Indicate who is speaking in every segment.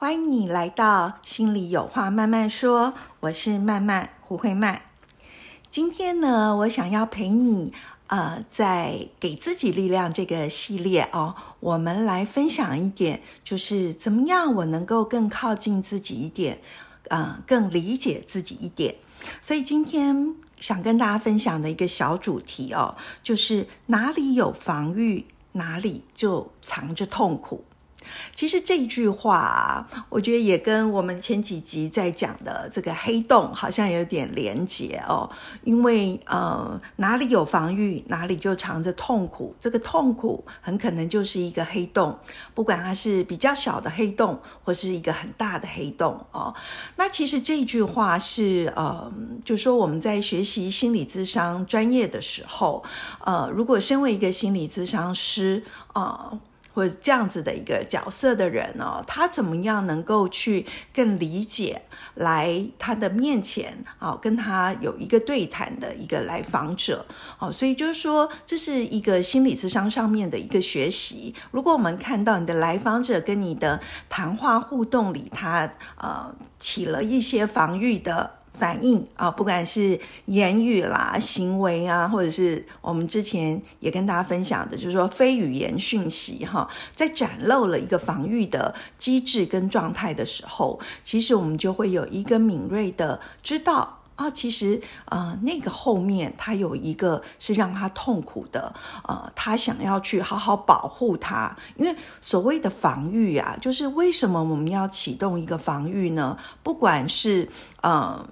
Speaker 1: 欢迎你来到心里有话慢慢说，我是慢慢胡慧曼。今天呢，我想要陪你，呃，在给自己力量这个系列哦，我们来分享一点，就是怎么样我能够更靠近自己一点，呃，更理解自己一点。所以今天想跟大家分享的一个小主题哦，就是哪里有防御，哪里就藏着痛苦。其实这一句话，我觉得也跟我们前几集在讲的这个黑洞好像有点连结哦。因为呃，哪里有防御，哪里就藏着痛苦。这个痛苦很可能就是一个黑洞，不管它是比较小的黑洞，或是一个很大的黑洞哦。那其实这句话是呃，就说我们在学习心理咨商专业的时候，呃，如果身为一个心理咨商师啊。或者这样子的一个角色的人呢，他怎么样能够去更理解来他的面前啊，跟他有一个对谈的一个来访者哦，所以就是说这是一个心理智商上面的一个学习。如果我们看到你的来访者跟你的谈话互动里，他呃起了一些防御的。反应啊，不管是言语啦、行为啊，或者是我们之前也跟大家分享的，就是说非语言讯息哈，在展露了一个防御的机制跟状态的时候，其实我们就会有一个敏锐的知道啊，其实呃那个后面他有一个是让他痛苦的，呃，他想要去好好保护他，因为所谓的防御啊，就是为什么我们要启动一个防御呢？不管是呃。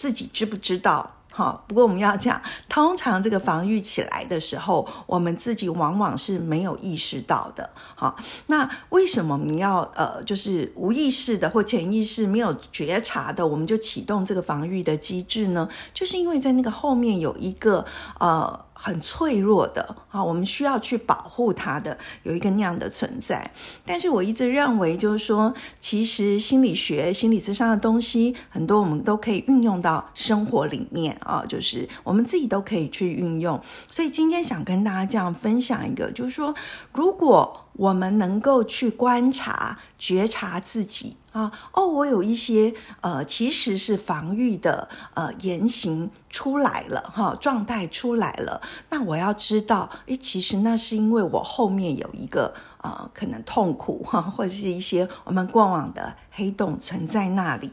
Speaker 1: 自己知不知道？好，不过我们要讲，通常这个防御起来的时候，我们自己往往是没有意识到的。好，那为什么我们要呃，就是无意识的或潜意识没有觉察的，我们就启动这个防御的机制呢？就是因为在那个后面有一个呃。很脆弱的啊，我们需要去保护它的，有一个那样的存在。但是我一直认为，就是说，其实心理学、心理咨商的东西，很多我们都可以运用到生活里面啊，就是我们自己都可以去运用。所以今天想跟大家这样分享一个，就是说，如果我们能够去观察、觉察自己。啊哦，我有一些呃，其实是防御的呃言行出来了哈，状态出来了。那我要知道，诶，其实那是因为我后面有一个呃，可能痛苦哈，或者是一些我们过往的黑洞存在那里。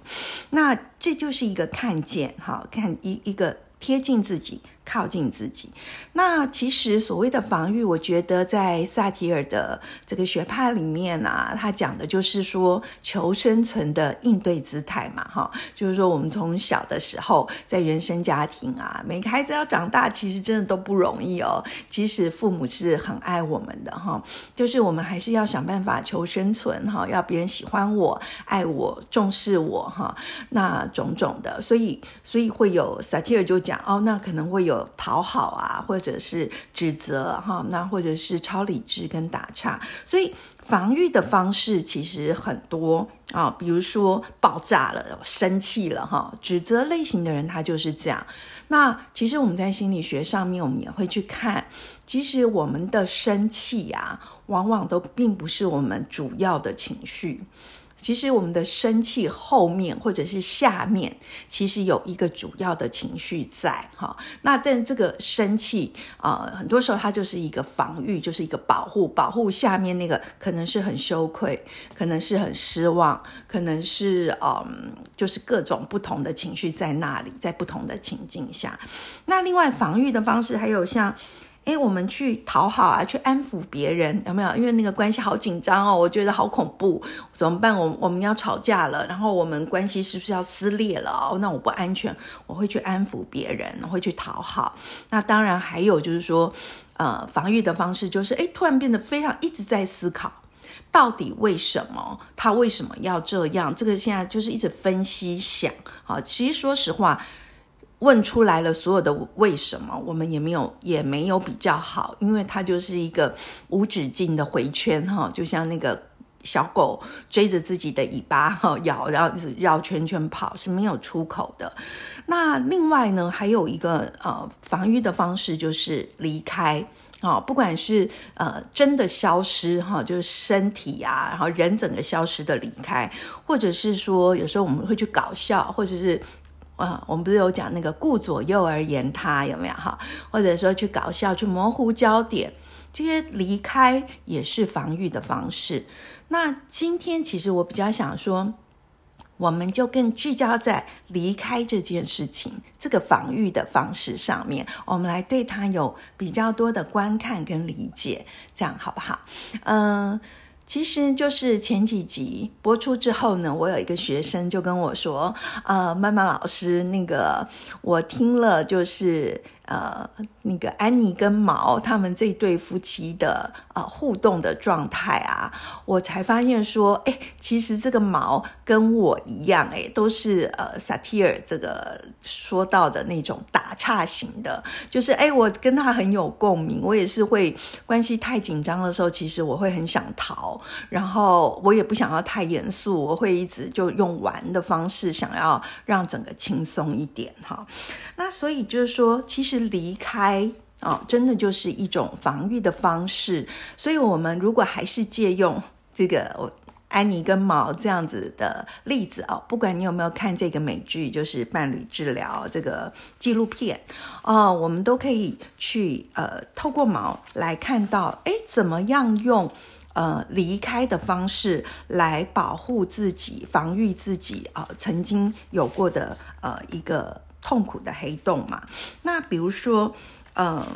Speaker 1: 那这就是一个看见哈，看一一个贴近自己。靠近自己，那其实所谓的防御，我觉得在萨提尔的这个学派里面啊，他讲的就是说求生存的应对姿态嘛，哈，就是说我们从小的时候在原生家庭啊，每个孩子要长大，其实真的都不容易哦。即使父母是很爱我们的哈，就是我们还是要想办法求生存哈，要别人喜欢我、爱我、重视我哈，那种种的，所以所以会有萨提尔就讲哦，那可能会有。讨好啊，或者是指责哈，那或者是超理智跟打岔，所以防御的方式其实很多啊，比如说爆炸了、生气了哈，指责类型的人他就是这样。那其实我们在心理学上面，我们也会去看，其实我们的生气啊，往往都并不是我们主要的情绪。其实我们的生气后面或者是下面，其实有一个主要的情绪在哈。那但这个生气啊，很多时候它就是一个防御，就是一个保护，保护下面那个可能是很羞愧，可能是很失望，可能是嗯，就是各种不同的情绪在那里，在不同的情境下。那另外防御的方式还有像。哎，我们去讨好啊，去安抚别人，有没有？因为那个关系好紧张哦，我觉得好恐怖，怎么办？我我们要吵架了，然后我们关系是不是要撕裂了？哦，那我不安全，我会去安抚别人，我会去讨好。那当然还有就是说，呃，防御的方式就是，哎，突然变得非常一直在思考。到底为什么他为什么要这样？这个现在就是一直分析想，好，其实说实话，问出来了所有的为什么，我们也没有也没有比较好，因为它就是一个无止境的回圈哈，就像那个小狗追着自己的尾巴哈咬，然后一直绕圈圈跑是没有出口的。那另外呢，还有一个呃防御的方式就是离开。哦，不管是呃真的消失哈，就是身体啊，然后人整个消失的离开，或者是说有时候我们会去搞笑，或者是啊，我们不是有讲那个顾左右而言他有没有哈？或者说去搞笑，去模糊焦点，这些离开也是防御的方式。那今天其实我比较想说。我们就更聚焦在离开这件事情，这个防御的方式上面，我们来对它有比较多的观看跟理解，这样好不好？嗯，其实就是前几集播出之后呢，我有一个学生就跟我说，啊，曼曼老师，那个我听了就是。呃，那个安妮跟毛他们这对夫妻的呃互动的状态啊，我才发现说，哎，其实这个毛跟我一样，哎，都是呃萨提尔这个说到的那种打岔型的，就是哎，我跟他很有共鸣，我也是会关系太紧张的时候，其实我会很想逃，然后我也不想要太严肃，我会一直就用玩的方式，想要让整个轻松一点哈。那所以就是说，其实。离开啊，真的就是一种防御的方式。所以，我们如果还是借用这个安妮跟毛这样子的例子哦，不管你有没有看这个美剧，就是伴侣治疗这个纪录片哦，我们都可以去呃，透过毛来看到，哎，怎么样用呃离开的方式来保护自己、防御自己啊，曾经有过的呃一个。痛苦的黑洞嘛，那比如说，嗯，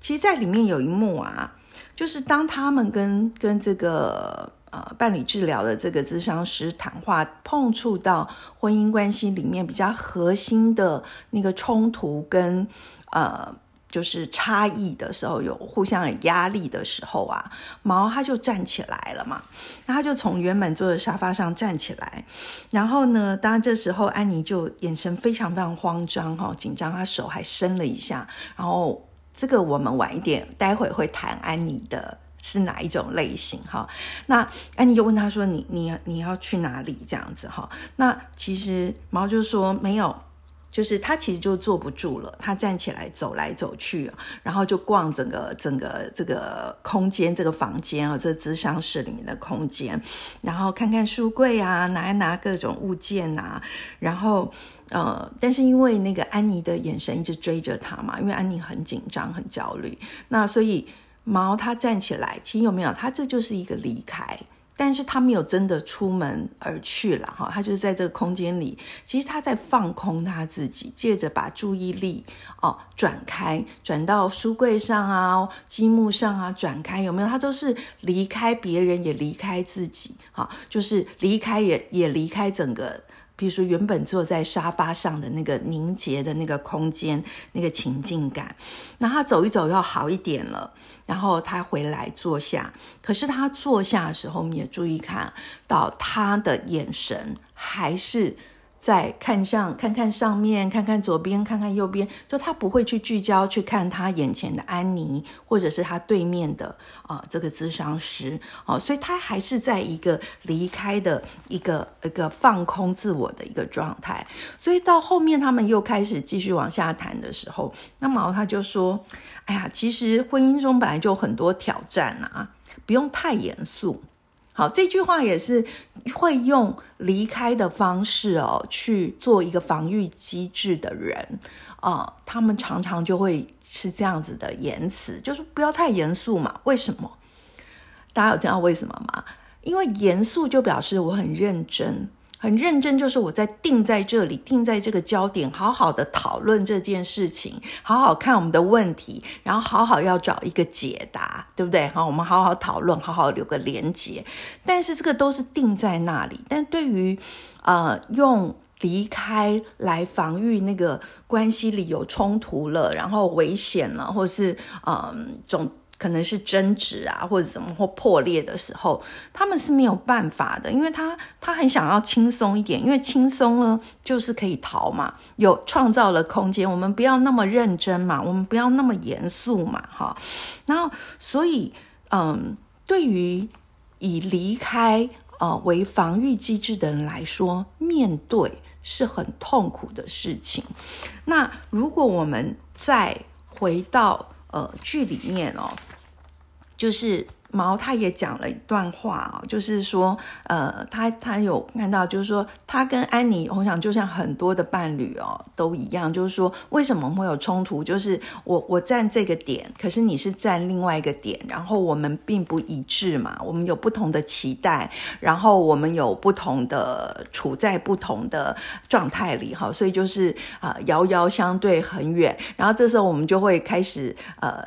Speaker 1: 其实，在里面有一幕啊，就是当他们跟跟这个呃伴侣治疗的这个咨商师谈话，碰触到婚姻关系里面比较核心的那个冲突跟呃。就是差异的时候，有互相有压力的时候啊，毛他就站起来了嘛，那他就从原本坐的沙发上站起来，然后呢，当然这时候安妮就眼神非常非常慌张哈，紧张，她手还伸了一下，然后这个我们晚一点待会会谈安妮的是哪一种类型哈，那安妮就问他说：“你你你要去哪里？”这样子哈，那其实毛就说没有。就是他其实就坐不住了，他站起来走来走去，然后就逛整个整个这个空间，这个房间啊，这咨商室里面的空间，然后看看书柜啊，拿一拿各种物件啊，然后呃，但是因为那个安妮的眼神一直追着他嘛，因为安妮很紧张很焦虑，那所以毛他站起来，其实有没有？他这就是一个离开。但是他没有真的出门而去了哈，他就是在这个空间里，其实他在放空他自己，借着把注意力哦转开，转到书柜上啊、积木上啊，转开有没有？他都是离开别人，也离开自己，哈，就是离开也也离开整个。比如说，原本坐在沙发上的那个凝结的那个空间，那个情境感，那他走一走要好一点了，然后他回来坐下。可是他坐下的时候，我们也注意看到他的眼神还是。再看向看看上面，看看左边，看看右边，就他不会去聚焦去看他眼前的安妮，或者是他对面的啊这个咨商师哦，所以他还是在一个离开的一个一个放空自我的一个状态。所以到后面他们又开始继续往下谈的时候，那毛他就说：“哎呀，其实婚姻中本来就很多挑战啊，不用太严肃。”好，这句话也是会用离开的方式哦去做一个防御机制的人啊，他们常常就会是这样子的言辞，就是不要太严肃嘛。为什么？大家有知道为什么吗？因为严肃就表示我很认真。很认真，就是我在定在这里，定在这个焦点，好好的讨论这件事情，好好看我们的问题，然后好好要找一个解答，对不对？好，我们好好讨论，好好留个连结。但是这个都是定在那里。但对于呃用离开来防御那个关系里有冲突了，然后危险了，或是嗯总。可能是争执啊，或者怎么或破裂的时候，他们是没有办法的，因为他他很想要轻松一点，因为轻松呢就是可以逃嘛，有创造了空间，我们不要那么认真嘛，我们不要那么严肃嘛，哈，然后所以嗯，对于以离开呃为防御机制的人来说，面对是很痛苦的事情。那如果我们再回到呃剧里面哦。就是毛，他也讲了一段话哦，就是说，呃，他他有看到，就是说，他跟安妮，我想就像很多的伴侣哦，都一样，就是说，为什么会有冲突？就是我我站这个点，可是你是站另外一个点，然后我们并不一致嘛，我们有不同的期待，然后我们有不同的处在不同的状态里哈，所以就是啊，遥遥相对很远，然后这时候我们就会开始呃。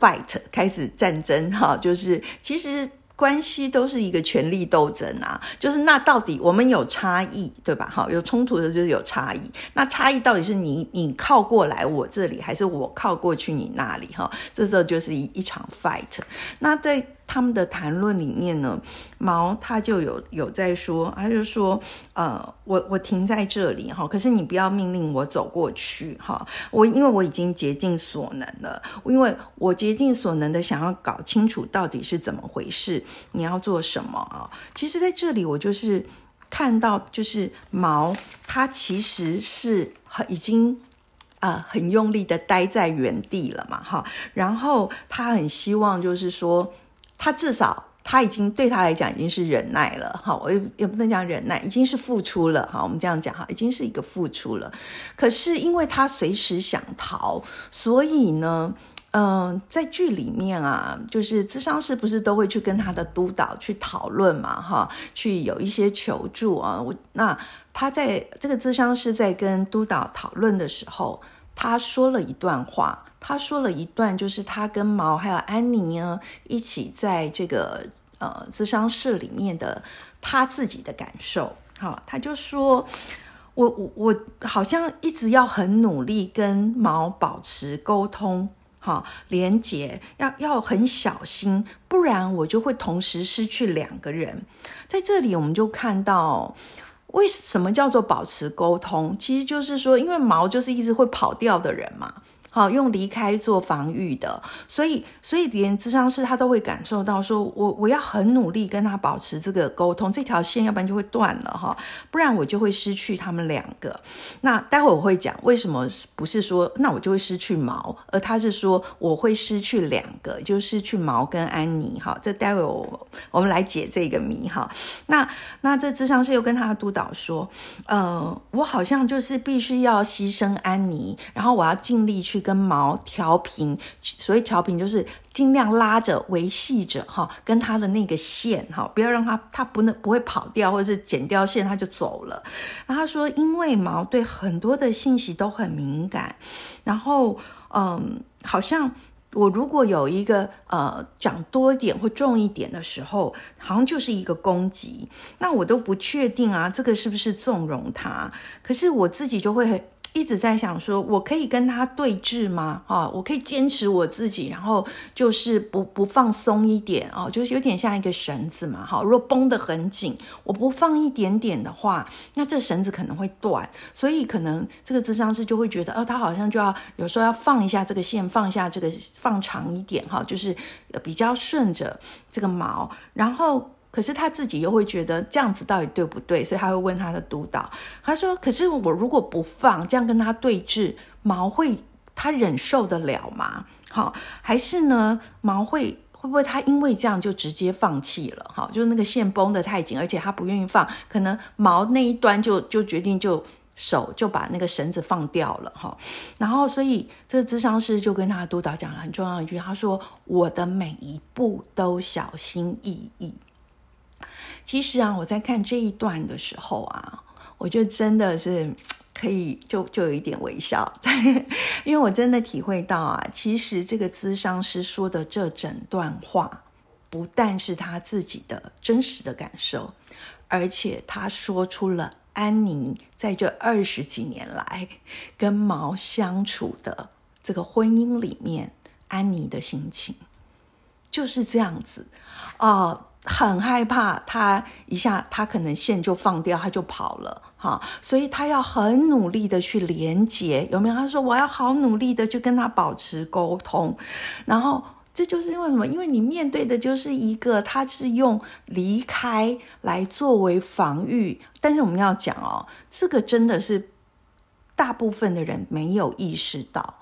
Speaker 1: Fight 开始战争哈，就是其实关系都是一个权力斗争啊，就是那到底我们有差异对吧？哈，有冲突的就是有差异，那差异到底是你你靠过来我这里，还是我靠过去你那里？哈，这时候就是一一场 fight。那在他们的谈论里面呢，毛他就有有在说，他就说，呃，我我停在这里哈，可是你不要命令我走过去哈，我因为我已经竭尽所能了，因为我竭尽所能的想要搞清楚到底是怎么回事，你要做什么啊？其实在这里我就是看到，就是毛他其实是很已经啊很用力的待在原地了嘛哈，然后他很希望就是说。他至少他已经对他来讲已经是忍耐了，哈，我也也不能讲忍耐，已经是付出了，哈，我们这样讲哈，已经是一个付出了。可是因为他随时想逃，所以呢，嗯，在剧里面啊，就是咨商师不是都会去跟他的督导去讨论嘛，哈，去有一些求助啊。我那他在这个咨商师在跟督导讨论的时候，他说了一段话。他说了一段，就是他跟毛还有安妮呢一起在这个呃咨商室里面的他自己的感受。好，他就说：“我我我好像一直要很努力跟毛保持沟通，哈，连接要要很小心，不然我就会同时失去两个人。”在这里，我们就看到为什么叫做保持沟通，其实就是说，因为毛就是一直会跑掉的人嘛。好，用离开做防御的，所以，所以连智商师他都会感受到，说我我要很努力跟他保持这个沟通，这条线要不然就会断了哈，不然我就会失去他们两个。那待会我会讲为什么不是说那我就会失去毛，而他是说我会失去两个，就失去毛跟安妮哈。这待会我我们来解这个谜哈。那那这智商师又跟他的督导说，呃，我好像就是必须要牺牲安妮，然后我要尽力去。跟毛调频，所谓调频就是尽量拉着、维系着哈，跟它的那个线哈，不要让它它不能不会跑掉，或者是剪掉线它就走了。然后他说，因为毛对很多的信息都很敏感，然后嗯，好像我如果有一个呃讲多一点或重一点的时候，好像就是一个攻击，那我都不确定啊，这个是不是纵容他？可是我自己就会。一直在想说，我可以跟他对峙吗？啊，我可以坚持我自己，然后就是不不放松一点哦，就是有点像一个绳子嘛。哈，如果绷得很紧，我不放一点点的话，那这绳子可能会断。所以可能这个智商师就会觉得，哦，他好像就要有时候要放一下这个线，放下这个放长一点哈，就是比较顺着这个毛，然后。可是他自己又会觉得这样子到底对不对？所以他会问他的督导，他说：“可是我如果不放，这样跟他对峙，毛会他忍受得了吗？好，还是呢？毛会会不会他因为这样就直接放弃了？哈，就是那个线绷得太紧，而且他不愿意放，可能毛那一端就就决定就手就把那个绳子放掉了哈。然后，所以这个智商师就跟他的督导讲了很重要一句，他说：我的每一步都小心翼翼。”其实啊，我在看这一段的时候啊，我就真的是 可以就就有一点微笑，因为我真的体会到啊，其实这个咨商师说的这整段话，不但是他自己的真实的感受，而且他说出了安宁在这二十几年来 跟毛相处的这个婚姻里面，安妮的心情。就是这样子，啊，很害怕他一下他可能线就放掉，他就跑了，哈，所以他要很努力的去连接，有没有？他说我要好努力的去跟他保持沟通，然后。这就是因为什么？因为你面对的就是一个，他是用离开来作为防御。但是我们要讲哦，这个真的是大部分的人没有意识到。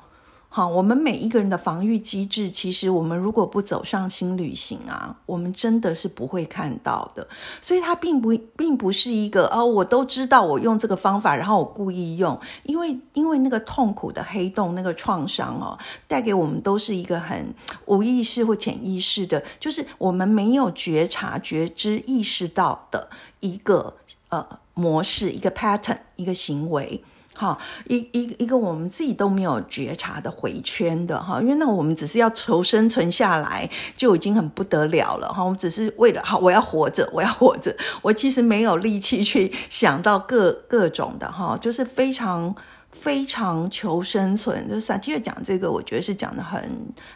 Speaker 1: 好，我们每一个人的防御机制，其实我们如果不走上新旅行啊，我们真的是不会看到的。所以它并不并不是一个哦，我都知道我用这个方法，然后我故意用，因为因为那个痛苦的黑洞，那个创伤哦，带给我们都是一个很无意识或潜意识的，就是我们没有觉察、觉知、意识到的一个呃模式、一个 pattern、一个行为。哈，一一一个我们自己都没有觉察的回圈的哈，因为那我们只是要求生存下来就已经很不得了了哈，我们只是为了好我要活着，我要活着，我其实没有力气去想到各各种的哈，就是非常。非常求生存，就萨提尔讲这个，我觉得是讲的很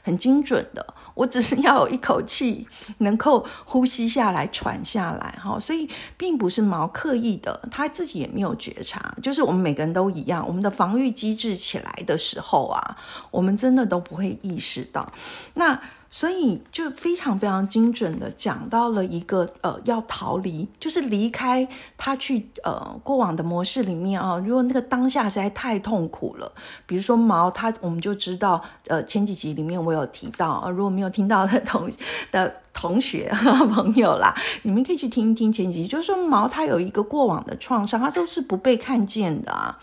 Speaker 1: 很精准的。我只是要有一口气，能够呼吸下来、喘下来，哈。所以并不是毛刻意的，他自己也没有觉察。就是我们每个人都一样，我们的防御机制起来的时候啊，我们真的都不会意识到。那。所以就非常非常精准的讲到了一个呃要逃离，就是离开他去呃过往的模式里面啊。如果那个当下实在太痛苦了，比如说毛他，我们就知道呃前几集里面我有提到啊，如果没有听到的同的同学朋友啦，你们可以去听一听前几集，就是说毛他有一个过往的创伤，他都是不被看见的啊。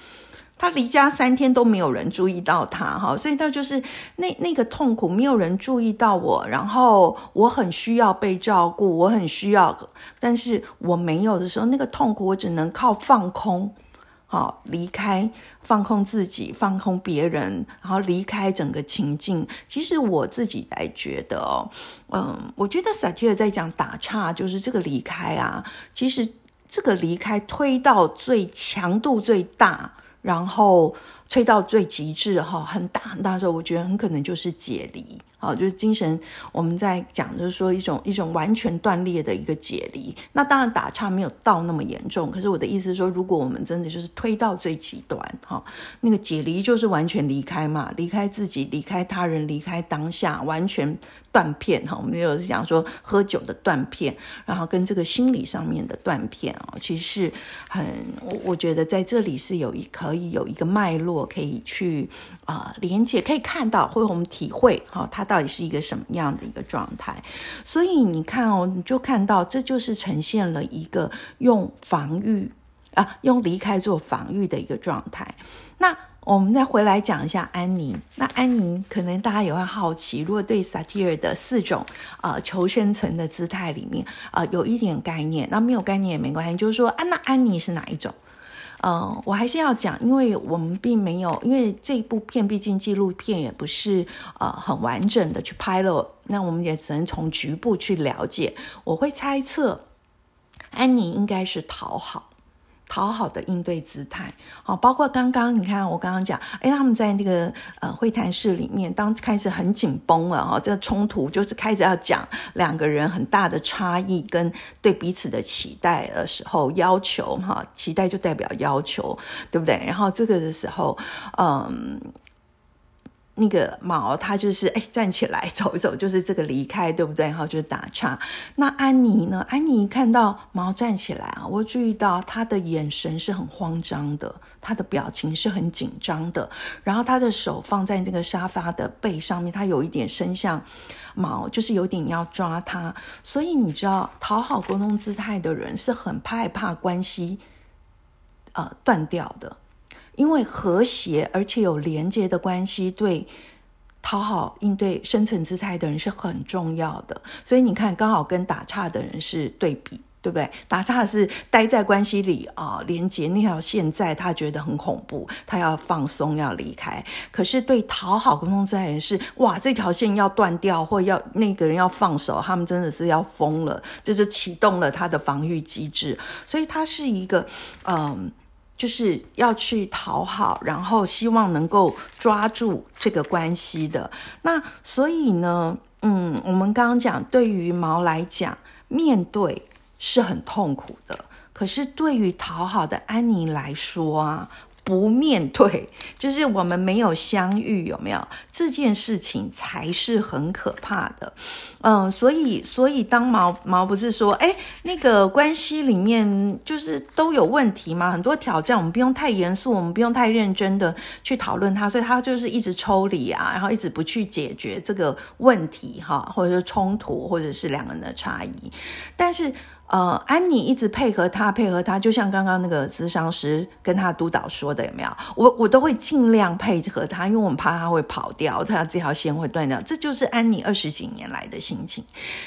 Speaker 1: 他离家三天都没有人注意到他，哈，所以他就是那那个痛苦，没有人注意到我，然后我很需要被照顾，我很需要，但是我没有的时候，那个痛苦我只能靠放空，好离开，放空自己，放空别人，然后离开整个情境。其实我自己来觉得哦，嗯，我觉得萨提尔在讲打岔，就是这个离开啊，其实这个离开推到最强度最大。然后吹到最极致哈，很大很大的时候，我觉得很可能就是解离，好，就是精神我们在讲，就是说一种一种完全断裂的一个解离。那当然打岔没有到那么严重，可是我的意思是说，如果我们真的就是推到最极端哈，那个解离就是完全离开嘛，离开自己，离开他人，离开当下，完全。断片哈，我们就是讲说喝酒的断片，然后跟这个心理上面的断片啊，其实是很我我觉得在这里是有一可以有一个脉络可以去啊连接，可以看到或者我们体会哈，它到底是一个什么样的一个状态。所以你看哦，你就看到这就是呈现了一个用防御啊，用离开做防御的一个状态。那我们再回来讲一下安妮。那安妮可能大家也会好奇，如果对萨提尔的四种呃求生存的姿态里面呃有一点概念，那没有概念也没关系。就是说，啊，那安妮是哪一种？嗯，我还是要讲，因为我们并没有，因为这部片毕竟纪录片也不是呃很完整的去拍了，那我们也只能从局部去了解。我会猜测，安妮应该是讨好。讨好的应对姿态，好，包括刚刚你看我刚刚讲，哎，他们在那个呃会谈室里面，当开始很紧绷了哈，这个冲突就是开始要讲两个人很大的差异跟对彼此的期待的时候，要求哈，期待就代表要求，对不对？然后这个的时候，嗯。那个毛他就是哎站起来 走一走，就是这个离开，对不对？然后就打岔。那安妮呢？安妮看到毛站起来啊，我注意到他的眼神是很慌张的，他的表情是很紧张的。然后他的手放在那个沙发的背上面，他有一点伸向毛，就是有点要抓他。所以你知道，讨好沟通姿态的人是很害怕关系呃断掉的。因为和谐而且有连接的关系，对讨好应对生存姿态的人是很重要的。所以你看，刚好跟打岔的人是对比，对不对？打岔是待在关系里啊，连接那条线在，他觉得很恐怖，他要放松，要离开。可是对讨好沟通姿态人是，哇，这条线要断掉，或要那个人要放手，他们真的是要疯了，就是启动了他的防御机制。所以他是一个，嗯。就是要去讨好，然后希望能够抓住这个关系的。那所以呢，嗯，我们刚刚讲，对于毛来讲，面对是很痛苦的，可是对于讨好的安妮来说啊。不面对，就是我们没有相遇，有没有这件事情才是很可怕的。嗯，所以，所以当毛毛不是说，哎，那个关系里面就是都有问题嘛，很多挑战，我们不用太严肃，我们不用太认真的去讨论它，所以他就是一直抽离啊，然后一直不去解决这个问题哈，或者是冲突，或者是两个人的差异，但是。呃，安妮一直配合他，配合他，就像刚刚那个咨商师跟他督导说的，有没有？我我都会尽量配合他，因为我们怕他会跑掉，他这条线会断掉。这就是安妮二十几年来的心情。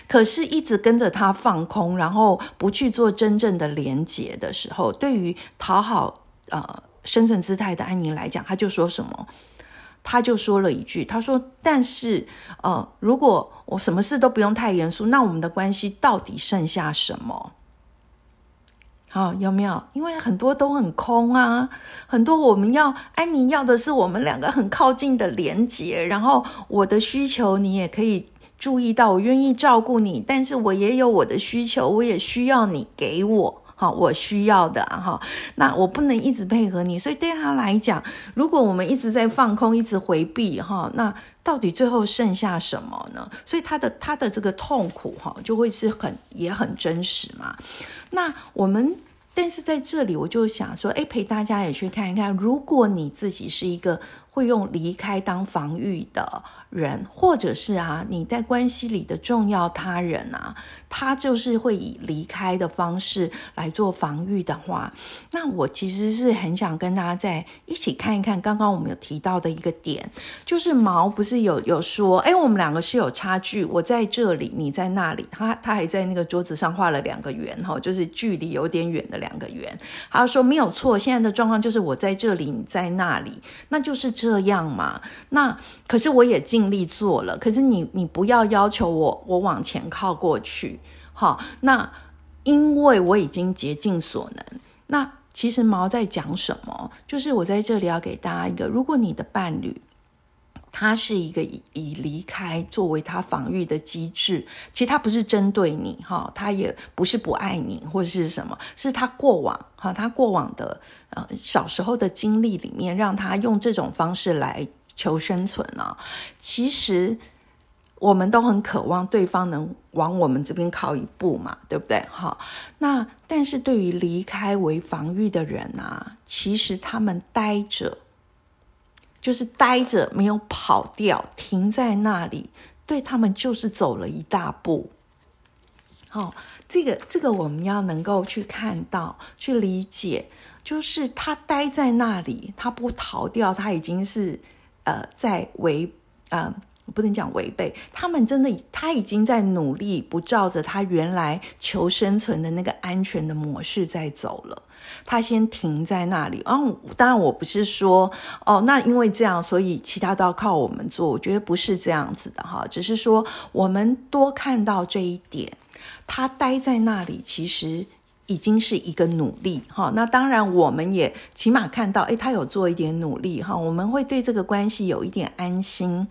Speaker 1: 可是，一直跟着他放空，然后不去做真正的连结的时候，对于讨好呃生存姿态的安妮来讲，他就说什么？他就说了一句：“他说，但是，呃，如果我什么事都不用太严肃，那我们的关系到底剩下什么？好，有没有？因为很多都很空啊，很多我们要安妮要的是我们两个很靠近的连接，然后我的需求你也可以注意到，我愿意照顾你，但是我也有我的需求，我也需要你给我。”好，我需要的哈，那我不能一直配合你，所以对他来讲，如果我们一直在放空，一直回避哈，那到底最后剩下什么呢？所以他的他的这个痛苦哈，就会是很也很真实嘛。那我们但是在这里，我就想说，哎，陪大家也去看一看，如果你自己是一个会用离开当防御的。人，或者是啊，你在关系里的重要他人啊，他就是会以离开的方式来做防御的话，那我其实是很想跟大家在一起看一看。刚刚我们有提到的一个点，就是毛不是有有说，哎，我们两个是有差距，我在这里，你在那里，他他还在那个桌子上画了两个圆，哈，就是距离有点远的两个圆。他说没有错，现在的状况就是我在这里，你在那里，那就是这样嘛。那可是我也。尽力做了，可是你你不要要求我我往前靠过去，好，那因为我已经竭尽所能。那其实毛在讲什么？就是我在这里要给大家一个，如果你的伴侣他是一个以以离开作为他防御的机制，其实他不是针对你哈，他也不是不爱你或者是什么，是他过往哈，他过往的呃小时候的经历里面，让他用这种方式来。求生存啊，其实我们都很渴望对方能往我们这边靠一步嘛，对不对？好，那但是对于离开为防御的人啊，其实他们待着，就是待着没有跑掉，停在那里，对他们就是走了一大步。好，这个这个我们要能够去看到，去理解，就是他待在那里，他不逃掉，他已经是。呃，在违，呃，不能讲违背，他们真的他已经在努力，不照着他原来求生存的那个安全的模式在走了。他先停在那里。嗯，当然我不是说哦，那因为这样，所以其他都要靠我们做。我觉得不是这样子的哈，只是说我们多看到这一点，他待在那里，其实。已经是一个努力哈，那当然我们也起码看到，诶，他有做一点努力哈，我们会对这个关系有一点安心。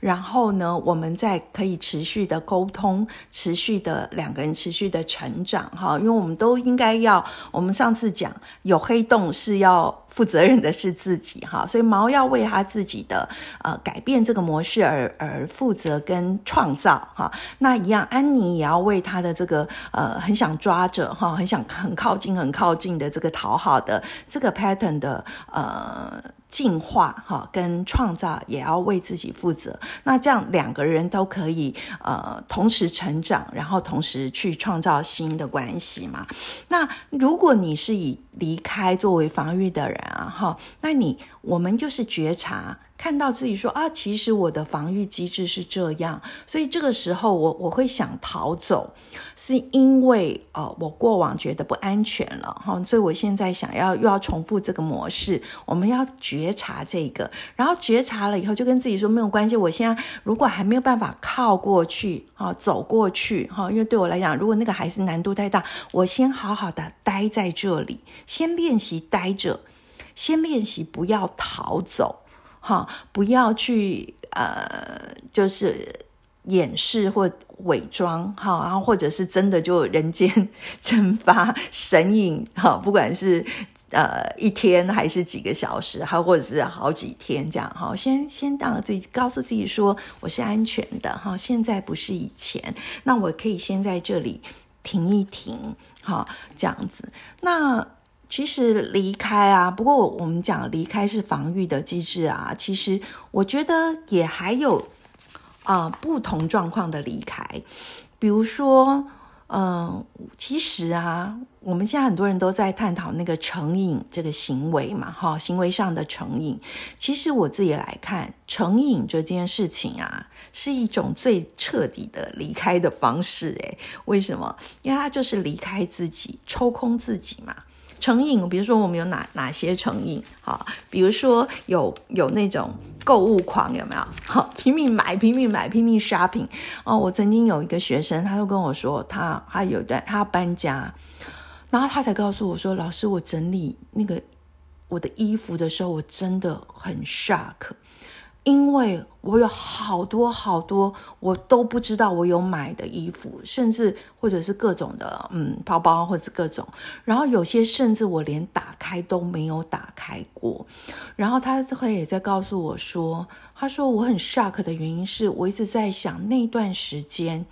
Speaker 1: 然后呢，我们再可以持续的沟通，持续的两个人持续的成长哈，因为我们都应该要，我们上次讲有黑洞是要。负责任的是自己哈，所以毛要为他自己的呃改变这个模式而而负责跟创造哈。那一样，安妮也要为他的这个呃很想抓着哈，很想很靠近很靠近的这个讨好的这个 pattern 的呃。进化哈，跟创造也要为自己负责。那这样两个人都可以呃同时成长，然后同时去创造新的关系嘛。那如果你是以离开作为防御的人啊哈，那你我们就是觉察。看到自己说啊，其实我的防御机制是这样，所以这个时候我我会想逃走，是因为呃我过往觉得不安全了哈，所以我现在想要又要重复这个模式。我们要觉觉察这个，然后觉察了以后就跟自己说没有关系。我现在如果还没有办法靠过去哈，走过去哈，因为对我来讲，如果那个还是难度太大，我先好好的待在这里，先练习待着，先练习不要逃走。哈，不要去呃，就是掩饰或伪装，哈，然后或者是真的就人间 蒸发神隐，哈，不管是呃一天还是几个小时，还或者是好几天这样，哈，先先让自己告诉自己说我是安全的，哈，现在不是以前，那我可以先在这里停一停，哈，这样子，那。其实离开啊，不过我们讲离开是防御的机制啊。其实我觉得也还有啊不同状况的离开，比如说，嗯，其实啊，我们现在很多人都在探讨那个成瘾这个行为嘛，哈，行为上的成瘾。其实我自己来看，成瘾这件事情啊，是一种最彻底的离开的方式。诶，为什么？因为它就是离开自己，抽空自己嘛。成瘾，比如说我们有哪哪些成瘾？哈，比如说有有那种购物狂，有没有？好，拼命买，拼命买，拼命 shopping。哦，我曾经有一个学生，他就跟我说，他他有段他要搬家，然后他才告诉我说，老师，我整理那个我的衣服的时候，我真的很 shock。因为我有好多好多我都不知道我有买的衣服，甚至或者是各种的嗯包包或者各种，然后有些甚至我连打开都没有打开过。然后他会也在告诉我说，他说我很 shock 的原因是我一直在想那段时间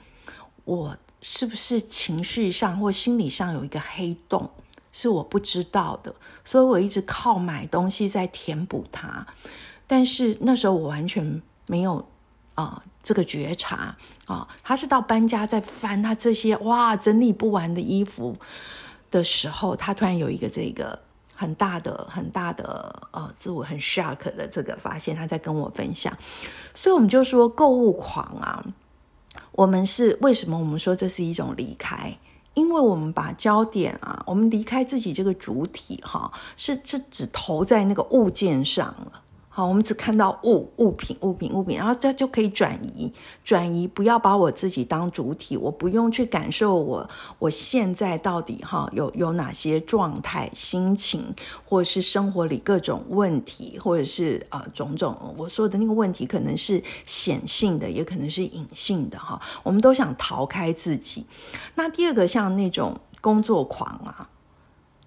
Speaker 1: 我是不是情绪上或心理上有一个黑洞是我不知道的，所以我一直靠买东西在填补它。但是那时候我完全没有啊这个觉察啊，他是到搬家在翻他这些哇整理不完的衣服的时候，他突然有一个这个很大的很大的呃自我很 shock 的这个发现，他在跟我分享，所以我们就说购物狂啊，我们是为什么我们说这是一种离开？因为我们把焦点啊，我们离开自己这个主体哈，是是只投在那个物件上了。好，我们只看到物物品物品物品，然后这就可以转移转移，不要把我自己当主体，我不用去感受我我现在到底哈有有哪些状态、心情，或者是生活里各种问题，或者是呃种种我说的那个问题，可能是显性的，也可能是隐性的哈。我们都想逃开自己。那第二个像那种工作狂啊。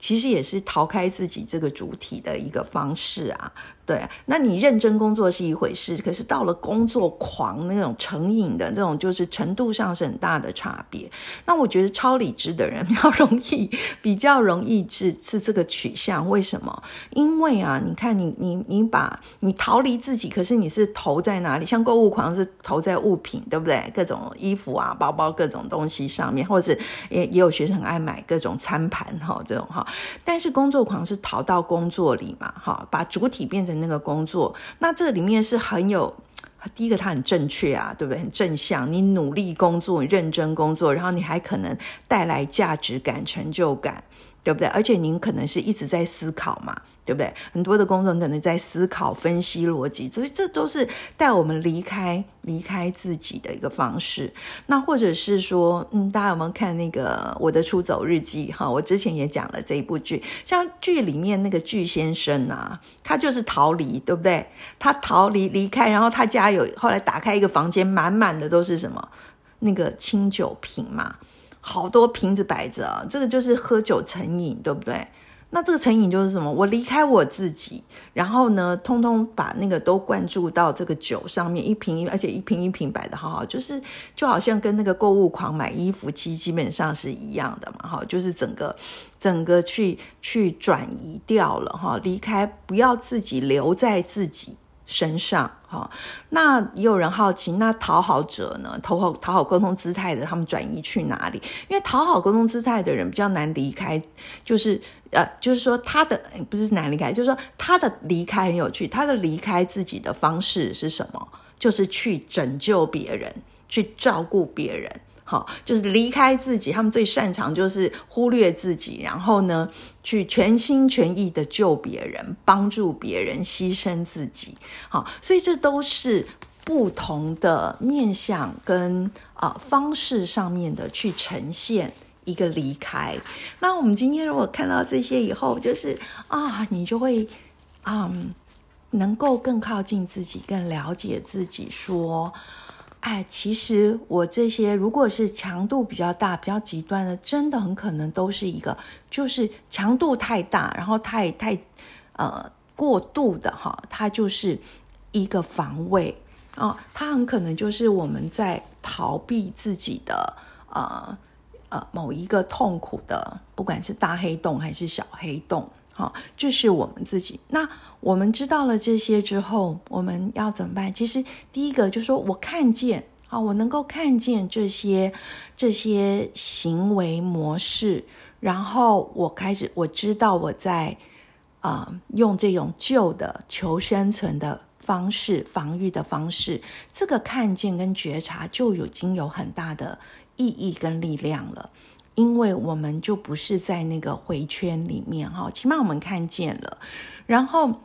Speaker 1: 其实也是逃开自己这个主体的一个方式啊，对。那你认真工作是一回事，可是到了工作狂那种成瘾的这种，就是程度上是很大的差别。那我觉得超理智的人 比较容易，比较容易是是这个取向。为什么？因为啊，你看你你你把你逃离自己，可是你是投在哪里？像购物狂是投在物品，对不对？各种衣服啊、包包各种东西上面，或者也也有学生很爱买各种餐盘哈，这种哈。但是工作狂是逃到工作里嘛，哈，把主体变成那个工作，那这里面是很有，第一个它很正确啊，对不对？很正向，你努力工作，认真工作，然后你还可能带来价值感、成就感。对不对？而且您可能是一直在思考嘛，对不对？很多的工作可能在思考、分析逻辑，所以这都是带我们离开、离开自己的一个方式。那或者是说，嗯，大家有没有看那个《我的出走日记》？哈，我之前也讲了这一部剧，像剧里面那个巨先生啊，他就是逃离，对不对？他逃离离开，然后他家有后来打开一个房间，满满的都是什么？那个清酒瓶嘛。好多瓶子摆着啊，这个就是喝酒成瘾，对不对？那这个成瘾就是什么？我离开我自己，然后呢，通通把那个都灌注到这个酒上面，一瓶而且一瓶一瓶摆的好好，就是就好像跟那个购物狂买衣服，其实基本上是一样的嘛，哈，就是整个整个去去转移掉了哈，离开，不要自己留在自己。身上哈，那也有人好奇，那讨好者呢？讨好讨好沟通姿态的，他们转移去哪里？因为讨好沟通姿态的人比较难离开，就是呃，就是说他的不是难离开，就是说他的离开很有趣，他的离开自己的方式是什么？就是去拯救别人，去照顾别人。好，就是离开自己，他们最擅长就是忽略自己，然后呢，去全心全意的救别人，帮助别人，牺牲自己。好，所以这都是不同的面向跟啊方式上面的去呈现一个离开。那我们今天如果看到这些以后，就是啊，你就会啊，能够更靠近自己，更了解自己，说。哎，其实我这些如果是强度比较大、比较极端的，真的很可能都是一个，就是强度太大，然后太太呃过度的哈，它就是一个防卫啊，它很可能就是我们在逃避自己的呃呃某一个痛苦的，不管是大黑洞还是小黑洞。好，这是我们自己。那我们知道了这些之后，我们要怎么办？其实第一个就是说我看见，啊，我能够看见这些这些行为模式，然后我开始我知道我在啊用这种旧的求生存的方式、防御的方式，这个看见跟觉察就已经有很大的意义跟力量了。因为我们就不是在那个回圈里面哈，起码我们看见了，然后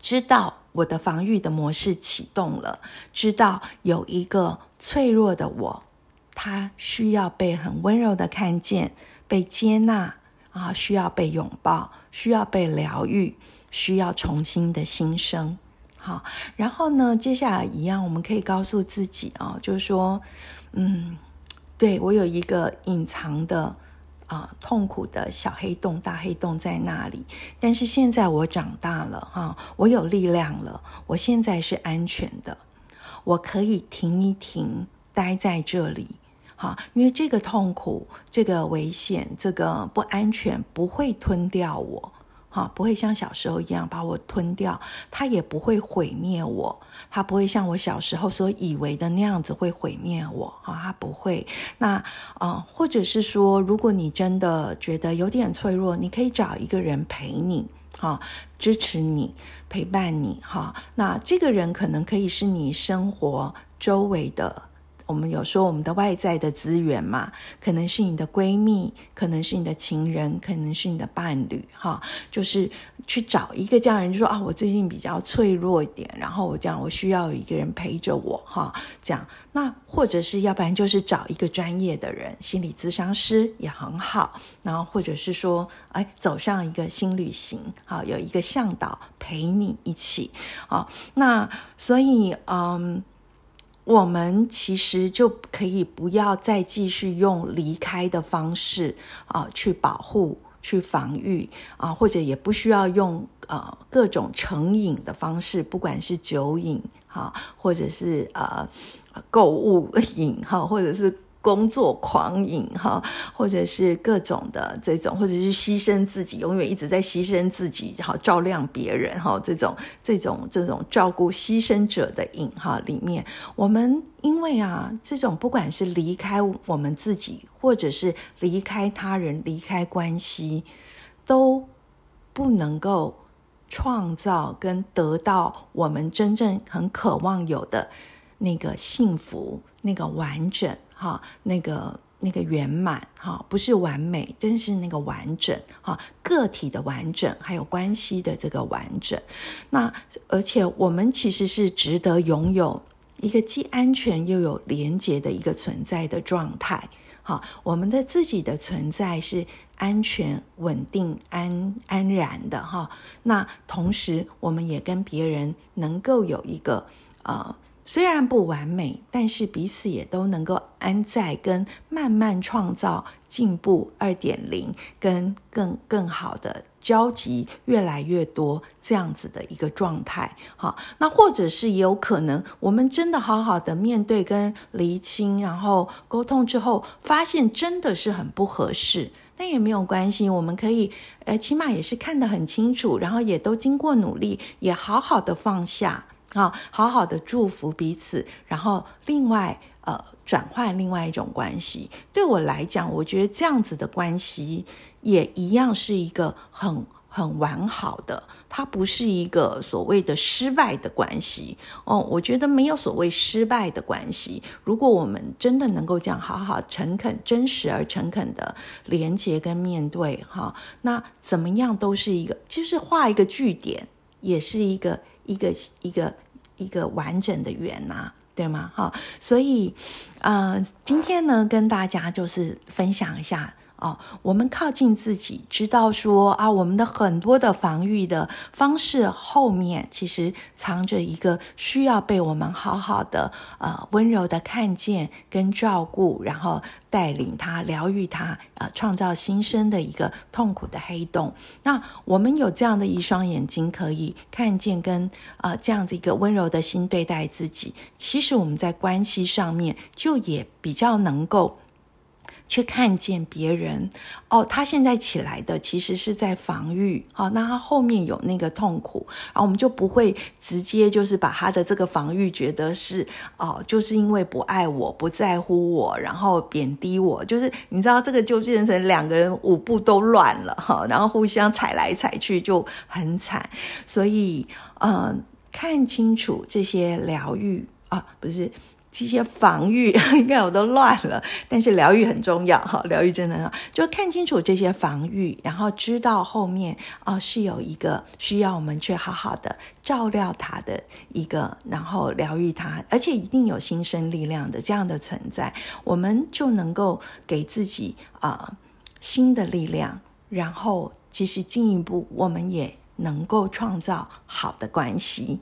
Speaker 1: 知道我的防御的模式启动了，知道有一个脆弱的我，他需要被很温柔的看见、被接纳啊，需要被拥抱，需要被疗愈，需要重新的新生。好，然后呢，接下来一样，我们可以告诉自己啊，就是说，嗯。对我有一个隐藏的啊痛苦的小黑洞、大黑洞在那里，但是现在我长大了哈，我有力量了，我现在是安全的，我可以停一停，待在这里，哈，因为这个痛苦、这个危险、这个不安全不会吞掉我。哈，不会像小时候一样把我吞掉，它也不会毁灭我，它不会像我小时候所以为的那样子会毁灭我，哈，它不会。那啊，或者是说，如果你真的觉得有点脆弱，你可以找一个人陪你，哈，支持你，陪伴你，哈。那这个人可能可以是你生活周围的。我们有说我们的外在的资源嘛，可能是你的闺蜜，可能是你的情人，可能是你的伴侣，哈，就是去找一个这样人，就说啊，我最近比较脆弱一点，然后我这样我需要有一个人陪着我，哈，这样，那或者是要不然就是找一个专业的人，心理咨商师也很好，然后或者是说，哎，走上一个新旅行，好，有一个向导陪你一起，好，那所以，嗯。我们其实就可以不要再继续用离开的方式啊去保护、去防御啊，或者也不需要用呃各种成瘾的方式，不管是酒瘾哈，或者是呃购物瘾哈，或者是。工作狂瘾哈，或者是各种的这种，或者是牺牲自己，永远一直在牺牲自己，好照亮别人哈，这种这种这种照顾牺牲者的瘾哈里面，我们因为啊，这种不管是离开我们自己，或者是离开他人、离开关系，都不能够创造跟得到我们真正很渴望有的那个幸福、那个完整。哈，那个那个圆满哈，不是完美，真是那个完整哈，个体的完整，还有关系的这个完整。那而且我们其实是值得拥有一个既安全又有连结的一个存在的状态。哈，我们的自己的存在是安全、稳定、安安然的哈。那同时，我们也跟别人能够有一个呃。虽然不完美，但是彼此也都能够安在，跟慢慢创造进步二点零，跟更更好的交集越来越多这样子的一个状态。好，那或者是也有可能，我们真的好好的面对跟厘清，然后沟通之后，发现真的是很不合适，那也没有关系，我们可以，呃，起码也是看得很清楚，然后也都经过努力，也好好的放下。啊，好好的祝福彼此，然后另外呃转换另外一种关系。对我来讲，我觉得这样子的关系也一样是一个很很完好的，它不是一个所谓的失败的关系哦。我觉得没有所谓失败的关系。如果我们真的能够这样好好诚恳、真实而诚恳的连接跟面对哈，那怎么样都是一个，就是画一个句点，也是一个。一个一个一个完整的圆呐，对吗？哈，所以，呃，今天呢，跟大家就是分享一下哦，我们靠近自己，知道说啊，我们的很多的防御的方式后面，其实藏着一个需要被我们好好的呃温柔的看见跟照顾，然后带领他疗愈他，呃，创造新生的一个痛苦的黑洞。那我们有这样的一双眼睛，可以看见跟呃这样子一个温柔的心对待自己，其实我们在关系上面就也比较能够。去看见别人。哦，他现在起来的其实是在防御，好，那他后面有那个痛苦，然后我们就不会直接就是把他的这个防御觉得是哦，就是因为不爱我、不在乎我，然后贬低我，就是你知道这个就变成两个人舞步都乱了哈，然后互相踩来踩去就很惨，所以嗯，看清楚这些疗愈啊，不是。这些防御，应该我都乱了。但是疗愈很重要，哈，疗愈真的很好，就看清楚这些防御，然后知道后面哦是有一个需要我们去好好的照料它的一个，然后疗愈它，而且一定有新生力量的这样的存在，我们就能够给自己啊新的力量，然后其实进一步我们也能够创造好的关系。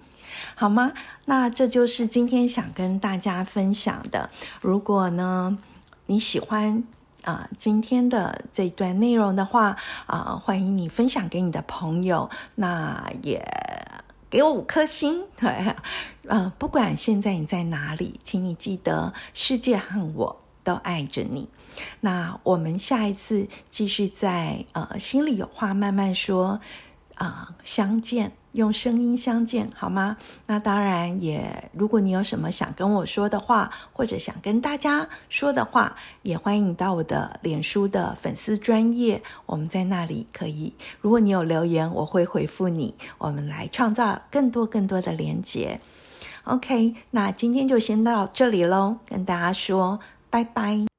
Speaker 1: 好吗？那这就是今天想跟大家分享的。如果呢你喜欢啊今天的这段内容的话啊，欢迎你分享给你的朋友。那也给我五颗星。对，嗯，不管现在你在哪里，请你记得，世界和我都爱着你。那我们下一次继续在呃心里有话慢慢说啊，相见。用声音相见，好吗？那当然也，如果你有什么想跟我说的话，或者想跟大家说的话，也欢迎到我的脸书的粉丝专业，我们在那里可以。如果你有留言，我会回复你。我们来创造更多更多的连接。OK，那今天就先到这里喽，跟大家说拜拜。